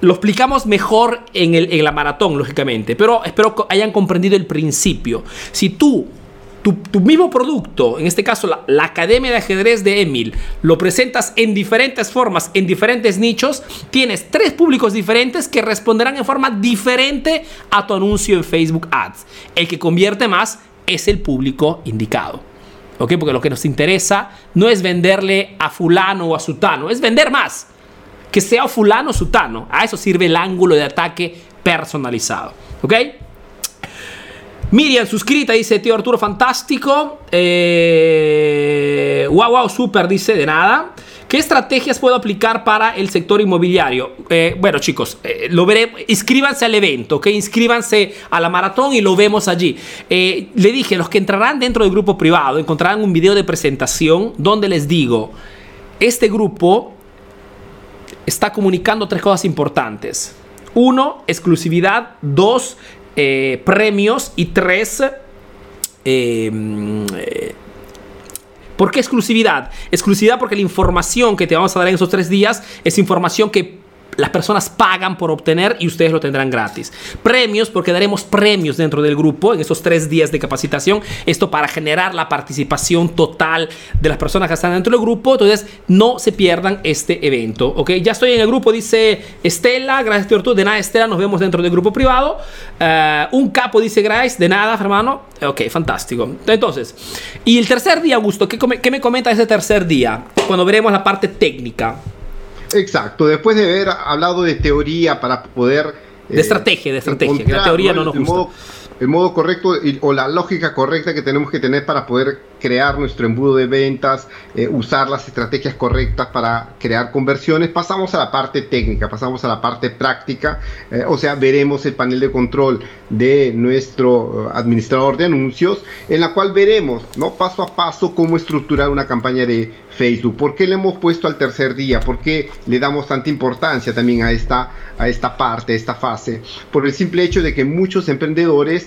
Lo explicamos mejor en, el, en la maratón, lógicamente, pero espero que hayan comprendido el principio. Si tú tu, mismo producto, en este caso la, la, Academia de Ajedrez de Emil, lo presentas en diferentes formas, en diferentes nichos, tienes tres públicos diferentes que responderán en forma diferente a tu anuncio en Facebook Ads. El que convierte más es el público indicado. ¿Ok? Porque lo que nos interesa no es venderle a fulano o a sutano, es vender más que sea fulano o sutano. A eso sirve el ángulo de ataque personalizado. ¿Ok? Miriam, suscrita, dice tío Arturo, fantástico. Eh, wow, wow, super, dice de nada. ¿Qué estrategias puedo aplicar para el sector inmobiliario? Eh, bueno, chicos, eh, lo veré. Inscríbanse al evento, ¿ok? Inscríbanse a la maratón y lo vemos allí. le dije, los que entrarán dentro del grupo privado encontrarán un video de presentación donde les digo, este grupo está comunicando tres cosas importantes. Uno, exclusividad. Dos, eh, premios. Y tres, em, eh, ¿por qué exclusividad? Exclusividad porque la información que te vamos a dar en esos tres días es información que las personas pagan por obtener y ustedes lo tendrán gratis. Premios, porque daremos premios dentro del grupo en esos tres días de capacitación. Esto para generar la participación total de las personas que están dentro del grupo. Entonces, no se pierdan este evento. Ok, ya estoy en el grupo, dice Estela. Gracias, Teortu. De nada, Estela, nos vemos dentro del grupo privado. Eh, un capo, dice Grace. De nada, hermano. Ok, fantástico. Entonces, y el tercer día, Augusto, ¿qué, qué me comenta ese tercer día? Cuando veremos la parte técnica. Exacto, después de haber hablado de teoría para poder... De estrategia, de estrategia, la teoría no, nos gusta. el modo correcto o la lógica correcta que tenemos que tener para poder crear nuestro embudo de ventas, eh, usar las estrategias correctas para crear conversiones, pasamos a la parte técnica, pasamos a la parte práctica, eh, o sea, veremos el panel de control de nuestro eh, administrador de anuncios, en la cual veremos. Paso a paso cómo estructurar una campaña de Facebook. ¿Por qué le hemos puesto al tercer día? ¿Por qué le damos tanta importancia también a esta, a esta parte, a esta fase? Por el simple hecho de que muchos emprendedores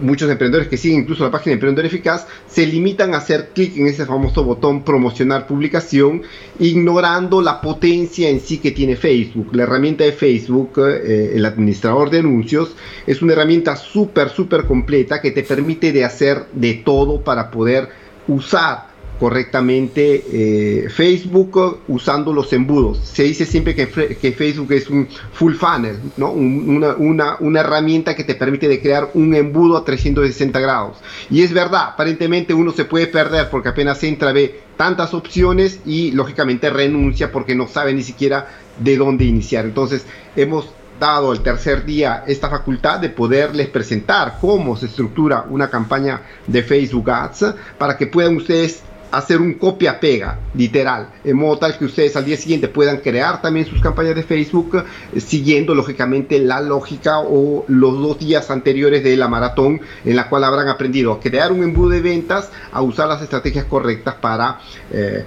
muchos emprendedores que siguen incluso la página de Emprendedor Eficaz se limitan a hacer clic en ese famoso botón promocionar publicación, ignorando la potencia en sí que tiene Facebook. La herramienta de Facebook, eh, el administrador de anuncios, es una herramienta súper, súper completa que te permite de hacer de todo para poder usar correctamente eh, Facebook usando los embudos. Se dice siempre que, Facebook es un full funnel, ¿no? una, una, herramienta que te permite de crear un embudo a 360 grados. Y es verdad, aparentemente uno se puede perder porque apenas entra, ve tantas opciones y lógicamente renuncia porque no sabe ni siquiera de dónde iniciar. Entonces hemos dado el tercer día esta facultad de poderles presentar cómo se estructura una campaña de Facebook Ads para que puedan ustedes hacer un copia-pega, literal, en modo tal que ustedes al día siguiente puedan crear también sus campañas de Facebook, eh, siguiendo lógicamente la lógica o los dos días anteriores de la maratón, en la cual habrán aprendido a crear un embudo de ventas, a usar las estrategias correctas para eh,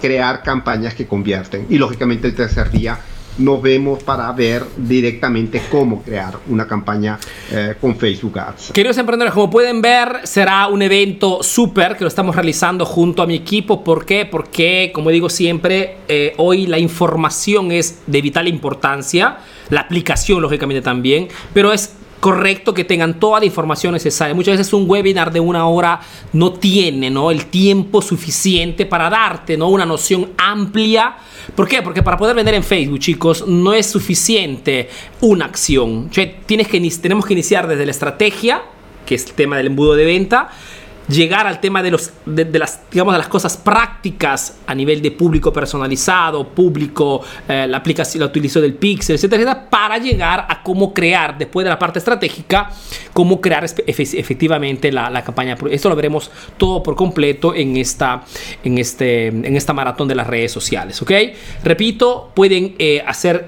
crear campañas que convierten. Y lógicamente el tercer día nos vemos para ver directamente cómo crear una campaña eh, con Facebook Ads. Queridos emprendedores, como pueden ver, será un evento súper que lo estamos realizando junto a mi equipo. ¿Por qué? Porque, como digo siempre, eh, hoy la información es de vital importancia, la aplicación lógicamente también, pero es correcto que tengan toda la información necesaria. Muchas veces un webinar de una hora no tiene ¿no? el tiempo suficiente para darte ¿no? una noción amplia. ¿Por qué? Porque para poder vender en Facebook, chicos, no es suficiente una acción. tienes que, tenemos que iniciar desde la estrategia, que es el tema del embudo de venta, llegar al tema de, los, de, las, digamos, de las cosas prácticas a nivel de público personalizado, público, eh, la aplicación, la utilización del pixel, etcétera, etcétera, para llegar a cómo crear, después de la parte estratégica, cómo crear efectivamente la, la, campaña. Esto lo veremos todo por completo en esta, en este, en esta maratón de las redes sociales, ¿ok? Repito, pueden eh, hacer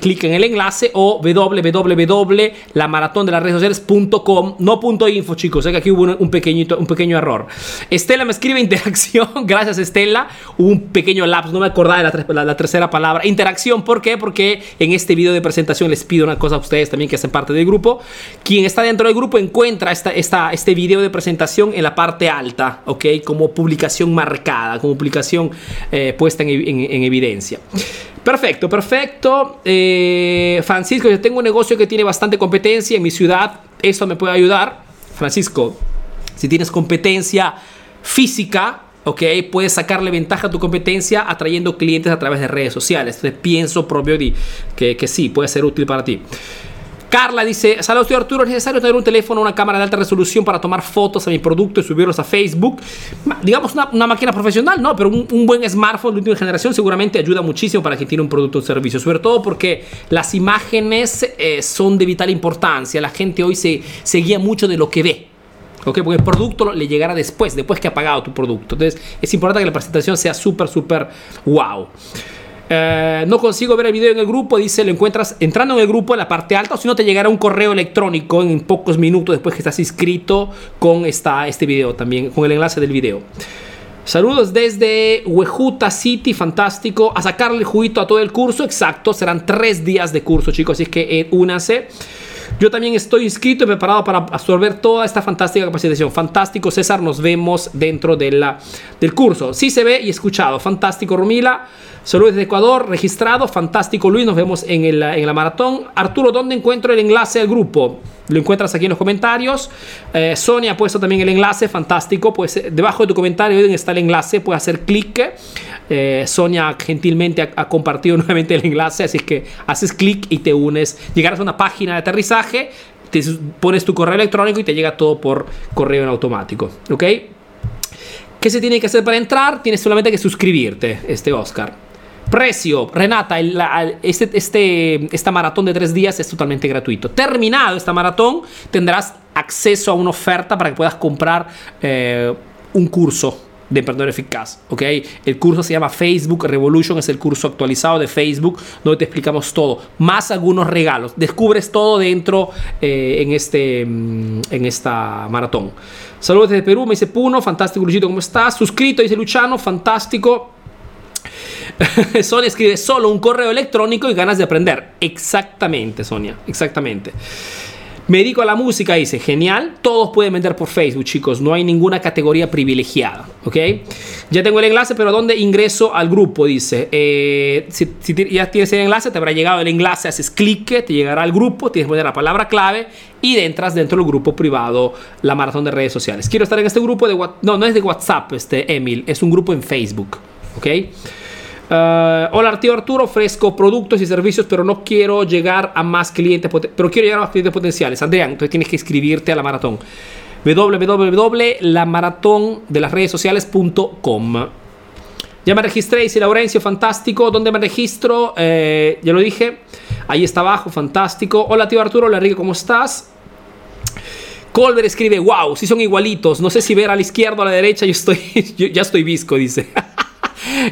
clic en el enlace o www.lamaratondelaredesociales.com, no punto .info, chicos, sé que aquí hubo un, un pequeñito, un pequeño pequeño error. Estela me escribe [laughs] interacción. Gracias, Estela. Hubo un pequeño lapso, no me acordaba de la, tercera palabra. Interacción, ¿por qué? Porque en este video de presentación les pido una cosa a ustedes también que hacen parte del grupo. Quien está dentro del grupo encuentra esta, esta, este video de presentación en la parte alta, ¿ok? Como publicación marcada, como publicación eh, puesta en, en, evidencia. Perfecto, perfecto. Eh, Francisco, yo tengo un negocio que tiene bastante competencia en mi ciudad. Esto me puede ayudar. Francisco, si tienes competencia física, ¿ok? Puedes sacarle ventaja a tu competencia atrayendo clientes a través de redes sociales. Entonces pienso propio que, que sí, puede ser útil para ti. Carla dice, saludos, estoy Arturo, ¿es necesario tener un teléfono, una cámara de alta resolución para tomar fotos a mi producto y subirlos a Facebook? Digamos una, máquina profesional, no, pero un, buen smartphone de última generación seguramente ayuda muchísimo para quien tiene un producto o servicio, sobre todo porque las imágenes eh, son de vital importancia, la gente hoy se, se guía mucho de lo que ve. Porque el producto le llegará después, después que ha pagado tu producto. Entonces es importante que la presentación sea súper, súper wow. Eh, no consigo ver el video en el grupo, dice, lo encuentras entrando en el grupo en la parte alta o si no te llegará un correo electrónico en pocos minutos después que estás inscrito con esta, este video también, con el enlace del video. Saludos desde Huejuta City, fantástico. A sacarle el juguito a todo el curso, exacto. Serán tres días de curso, chicos. Así que eh, únanse. Yo también estoy inscrito y preparado para absorber toda esta fantástica capacitación. Fantástico, César. Nos vemos dentro del curso. Sí se ve y escuchado. Fantástico, Romila. Saludos desde Ecuador, registrado. Fantástico, Luis. Nos vemos en, el, en la maratón. Arturo, ¿dónde encuentro el enlace al grupo? Lo encuentras aquí en los comentarios. Eh, Sonia ha puesto también el enlace, fantástico. Pues eh, debajo de tu comentario está el enlace, puedes hacer clic. Eh, Sonia gentilmente ha, compartido [laughs] nuevamente el enlace, así que haces clic y te unes. Llegarás a una página de aterrizaje, te pones tu correo electrónico y te llega todo por correo en automático. ¿Ok? ¿Qué se tiene que hacer para entrar? Tienes solamente que suscribirte, este Oscar. Precio, Renata, este, este, esta maratón de tres días es totalmente gratuito. Terminado esta maratón, tendrás acceso a una oferta para que puedas comprar eh, un curso de emprendedor eficaz, ¿ok? El curso se llama Facebook Revolution, es el curso actualizado de Facebook donde te explicamos todo, más algunos regalos. Descubres todo dentro eh, en, este, mm, en esta maratón. Saludos desde Perú, me dice Puno, fantástico Luchito, ¿cómo estás? Suscrito, dice Luchano, fantástico. [laughs] Sonia escribe solo un correo electrónico y ganas de aprender. Exactamente, Sonia, exactamente. Me dedico a la música, dice, genial, todos pueden vender por Facebook, chicos, no hay ninguna categoría privilegiada, ¿ok? Ya tengo el enlace, pero ¿dónde ingreso al grupo? Dice, eh, si, ya tienes el enlace, te habrá llegado el enlace, haces clic, te llegará al grupo, tienes que poner la palabra clave y entras dentro del grupo privado, la maratón de redes sociales. Quiero estar en este grupo de, no, no es de WhatsApp, este, Emil, es un grupo en Facebook, ¿ok? Uh, hola, tío Arturo, ofrezco productos y servicios, pero no quiero llegar a más clientes, pero quiero llegar a más clientes potenciales. Adrián, entonces tienes que inscribirte a la maratón. www.lamaratondelaredsociales.com Ya me registré, dice Laurencio, fantástico. ¿Dónde me registro? Eh, ya lo dije. Ahí está abajo, fantástico. Hola, tío Arturo, hola, Enrique, ¿cómo estás? Colbert escribe, wow, si son igualitos. No sé si ver a la izquierda o a la derecha, yo estoy, [laughs] ya estoy visco, dice. [laughs]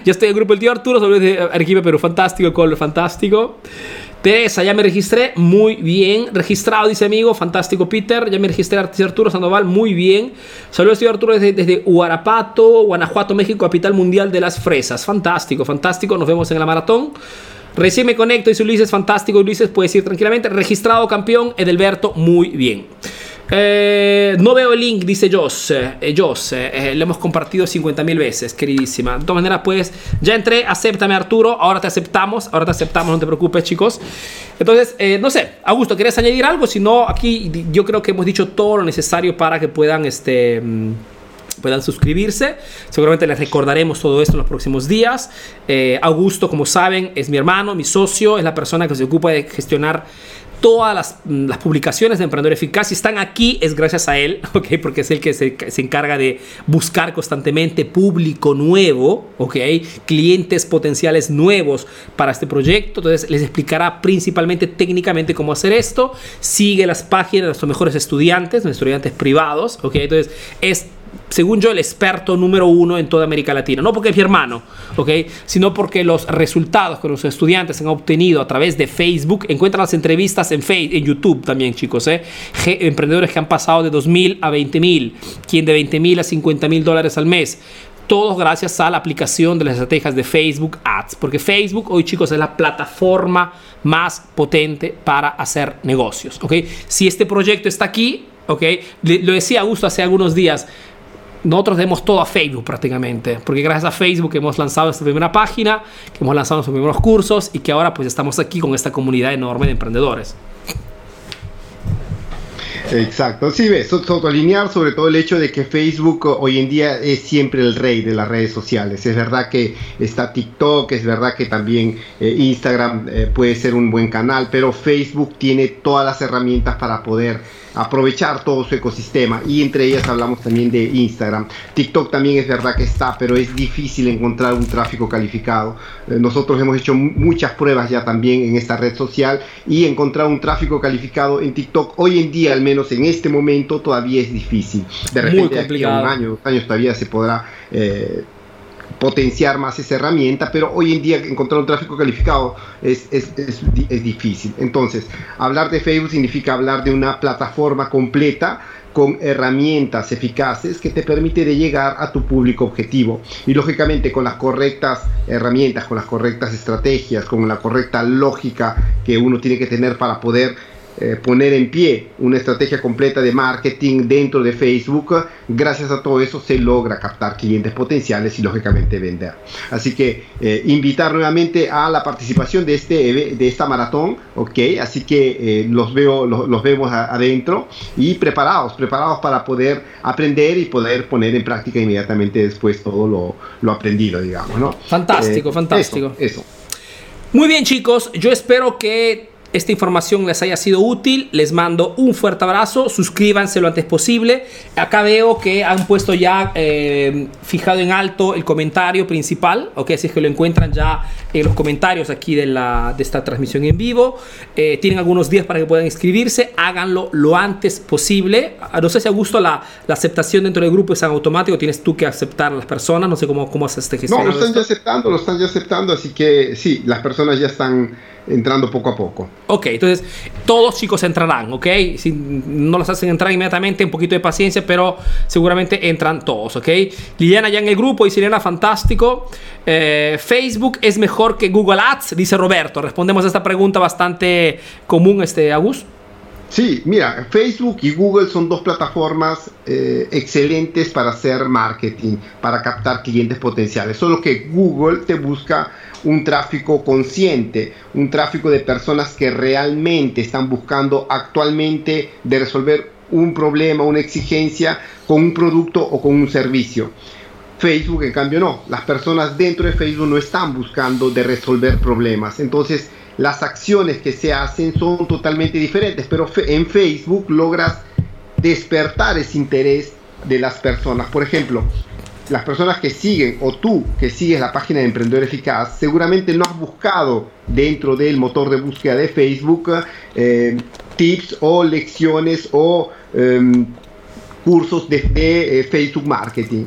ya estoy en el grupo del tío Arturo, sobre de Arequipa, pero fantástico, Colbert, fantástico. Teresa, ya me registré, muy bien. Registrado, dice amigo, fantástico Peter. Ya me registré Arturo Sandoval, muy bien. Saludos, tío Arturo, desde, desde Huarapato, Guanajuato, México, capital mundial de las fresas. Fantástico, fantástico. Nos vemos en la maratón. Recién me conecto, dice Ulises, fantástico Ulises, puedes ir tranquilamente. Registrado campeón, Edelberto, muy bien. Eh, no veo el link, dice Joss. Eh, Joss, eh, lo hemos compartido 50 mil veces, queridísima. De todas maneras, pues ya entré, acéptame Arturo, ahora te aceptamos, ahora te aceptamos, no te preocupes chicos. Entonces, no sé, Augusto, ¿quieres añadir algo? Si no, aquí yo creo que hemos dicho todo lo necesario para que puedan, este mm, puedan suscribirse. Seguramente les recordaremos todo esto en los próximos días. Augusto, como saben, es mi hermano, mi socio, es la persona que se ocupa de gestionar todas las, mm, las, publicaciones de Emprendedor Eficaz. Si están aquí es gracias a él. [laughs] Porque es el que se, se, encarga de buscar constantemente público nuevo, ¿ok? Clientes potenciales nuevos para este proyecto. Entonces les explicará principalmente técnicamente cómo hacer esto. Sigue las páginas de nuestros mejores estudiantes, nuestros estudiantes privados. Entonces es según yo, el experto número uno en toda América Latina. No porque es mi hermano, ¿ok? Sino porque los resultados que los estudiantes han obtenido a través de Facebook, encuentran las entrevistas en, Facebook, en YouTube también, chicos, ¿eh? Emprendedores que han pasado de 2.000 a 20.000, quien de 20.000 a 50.000 dólares al mes. Todos gracias a la aplicación de las estrategias de Facebook Ads. Porque Facebook hoy, chicos, es la plataforma más potente para hacer negocios, ¿ok? Si este proyecto está aquí, ¿ok? Lo decía Augusto hace algunos días nosotros demos todo a Facebook prácticamente, porque gracias a Facebook hemos lanzado esta primera página, hemos lanzado nuestros primeros cursos y que ahora pues estamos aquí con esta comunidad enorme de emprendedores. Exacto, sí, ves, alinear sobre todo el hecho de que Facebook hoy en día es siempre el rey de las redes sociales. Es verdad que está TikTok, es verdad que también eh, Instagram eh, puede ser un buen canal, pero Facebook tiene todas las herramientas para poder aprovechar todo su ecosistema y entre ellas hablamos también de Instagram. TikTok también es verdad que está, pero es difícil encontrar un tráfico calificado. Eh, nosotros hemos hecho muchas pruebas ya también en esta red social y encontrar un tráfico calificado en TikTok hoy en día, al menos en este momento, todavía es difícil. De repente, aquí a un año, dos años todavía se podrá eh, potenciar más esa herramienta, pero hoy en día encontrar un tráfico calificado es, es, es, difícil. Entonces, hablar de Facebook significa hablar de una plataforma completa con herramientas eficaces que te permite de llegar a tu público objetivo y lógicamente con las correctas herramientas, con las correctas estrategias, con la correcta lógica que uno tiene que tener para poder eh, poner en pie una estrategia completa de marketing dentro de Facebook. Gracias a todo eso se logra captar clientes potenciales y lógicamente vender. Así que eh, invitar nuevamente a la participación de, este, de esta maratón, ¿ok? Así que eh, los, veo, los, vemos adentro y preparados, preparados para poder aprender y poder poner en práctica inmediatamente después todo lo, lo aprendido, digamos, ¿no? Fantástico, fantástico. eso. Muy bien chicos, yo espero que esta información les haya sido útil. Les mando un fuerte abrazo. Suscríbanse lo antes posible. Acá veo que han puesto ya eh, fijado en alto el comentario principal. Ok, así es que lo encuentran ya en los comentarios aquí de, la, de esta transmisión en vivo. Eh, tienen algunos días para que puedan inscribirse. Háganlo lo antes posible. Ah, no sé si a gusto la, la aceptación dentro del grupo es automático. Tienes tú que aceptar a las personas. No sé cómo, cómo haces este gestión. No, lo están ya aceptando, lo están ya aceptando. Así que sí, las personas ya están entrando poco a poco. Ok, entonces todos chicos entrarán, ¿ok? Si no los hacen entrar inmediatamente, un poquito de paciencia, pero seguramente entran todos, ¿ok? Liliana ya en el grupo y Sirena, fantástico. Eh, Facebook es mejor que Google Ads, dice Roberto. Respondemos a esta pregunta bastante común, este, Agus. Sí, mira, Facebook y Google son dos plataformas eh, excelentes para hacer marketing, para captar clientes potenciales. Solo que Google te busca un tráfico consciente, un tráfico de personas que realmente están buscando actualmente de resolver un problema, una exigencia con un producto o con un servicio. Facebook, en cambio, no. Las personas dentro de Facebook no están buscando de resolver problemas. Entonces, las acciones que se hacen son totalmente diferentes, pero en Facebook logras despertar ese interés de las personas. Por ejemplo, las personas que siguen o tú que sigues la página de Emprendedor Eficaz, seguramente no has buscado dentro del motor de búsqueda de Facebook eh, tips o lecciones o em, cursos de, eh, Facebook Marketing.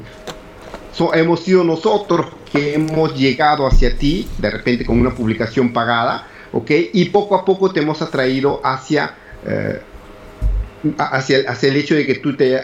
hemos sido nosotros que hemos llegado hacia ti, de repente con una publicación pagada, ¿ok? Y poco a poco te hemos atraído hacia, eh, hacia, hacia, el hecho de que tú te,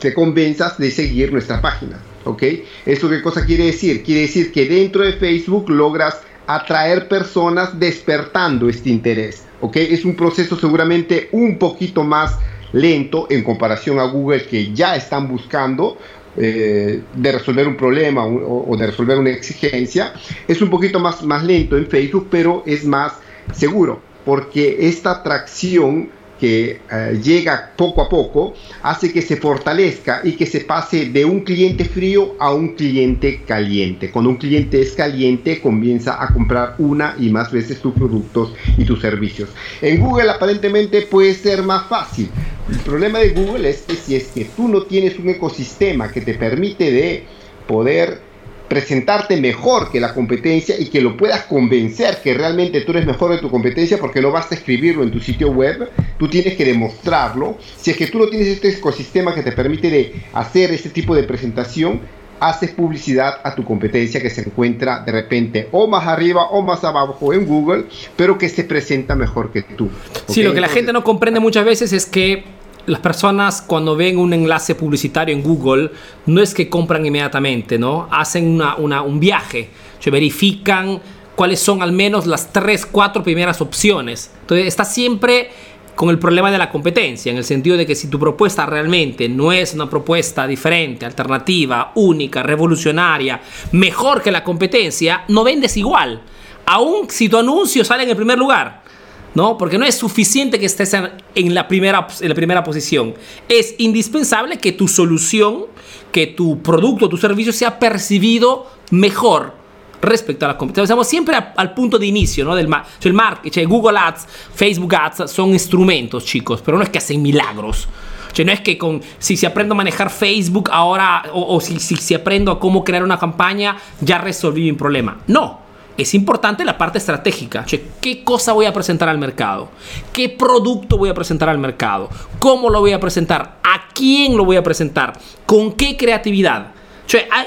te convenzas de seguir nuestra página. ¿ok? ¿Eso qué cosa quiere decir? Quiere decir que dentro de Facebook logras atraer personas despertando este interés, ¿ok? Es un proceso seguramente un poquito más lento en comparación a Google que ya están buscando eh, de resolver un problema o, de resolver una exigencia. Es un poquito más, más lento en Facebook, pero es más seguro porque esta atracción que eh, llega poco a poco hace que se fortalezca y que se pase de un cliente frío a un cliente caliente. Cuando un cliente es caliente comienza a comprar una y más veces tus productos y tus servicios. En Google aparentemente puede ser más fácil. El problema de Google es que si es que tú no tienes un ecosistema que te permite de poder presentarte mejor que la competencia y que lo puedas convencer que realmente tú eres mejor de tu competencia porque no basta escribirlo en tu sitio web, tú tienes que demostrarlo. Si es que tú no tienes este ecosistema que te permite de hacer este tipo de presentación, haces publicidad a tu competencia que se encuentra de repente o más arriba o más abajo en Google, pero que se presenta mejor que tú. Sí, lo que la gente no comprende muchas veces es que las personas cuando ven un enlace publicitario en Google no es que compran inmediatamente, ¿no? Hacen un viaje, se verifican cuáles son al menos las tres, cuatro primeras opciones. Entonces está siempre con el problema de la competencia, en el sentido de que si tu propuesta realmente no es una propuesta diferente, alternativa, única, revolucionaria, mejor que la competencia, no vendes igual, aun si tu anuncio sale en el primer lugar. ¿No? Porque no es suficiente que estés en la, primera, en la primera posición. Es indispensable que tu solución, que tu producto, tu servicio sea percibido mejor respecto a la competencia. Estamos siempre al punto de inicio ¿no? del el marketing. Google Ads, Facebook Ads son instrumentos, chicos, pero no es que hacen milagros. no es que con, si, se aprendo a manejar Facebook ahora, o, si, si, si aprendo a cómo crear una campaña, ya resolví mi problema. No, es importante la parte estratégica. ¿Qué cosa voy a presentar al mercado? ¿Qué producto voy a presentar al mercado? ¿Cómo lo voy a presentar? ¿A quién lo voy a presentar? ¿Con qué creatividad?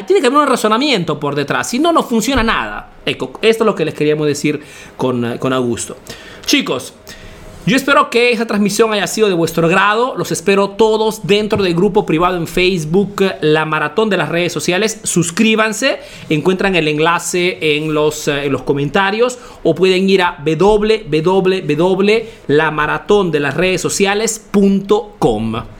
tiene que haber un razonamiento por detrás. Si no, no funciona nada. esto es lo que les queríamos decir con, con Augusto. Chicos, Yo espero que esa transmisión haya sido de vuestro grado. Los espero todos dentro del grupo privado en Facebook, La Maratón de las Redes Sociales. Suscríbanse, encuentran el enlace en los, eh, en los comentarios o pueden ir a www.lamaratondelaredesociales.com.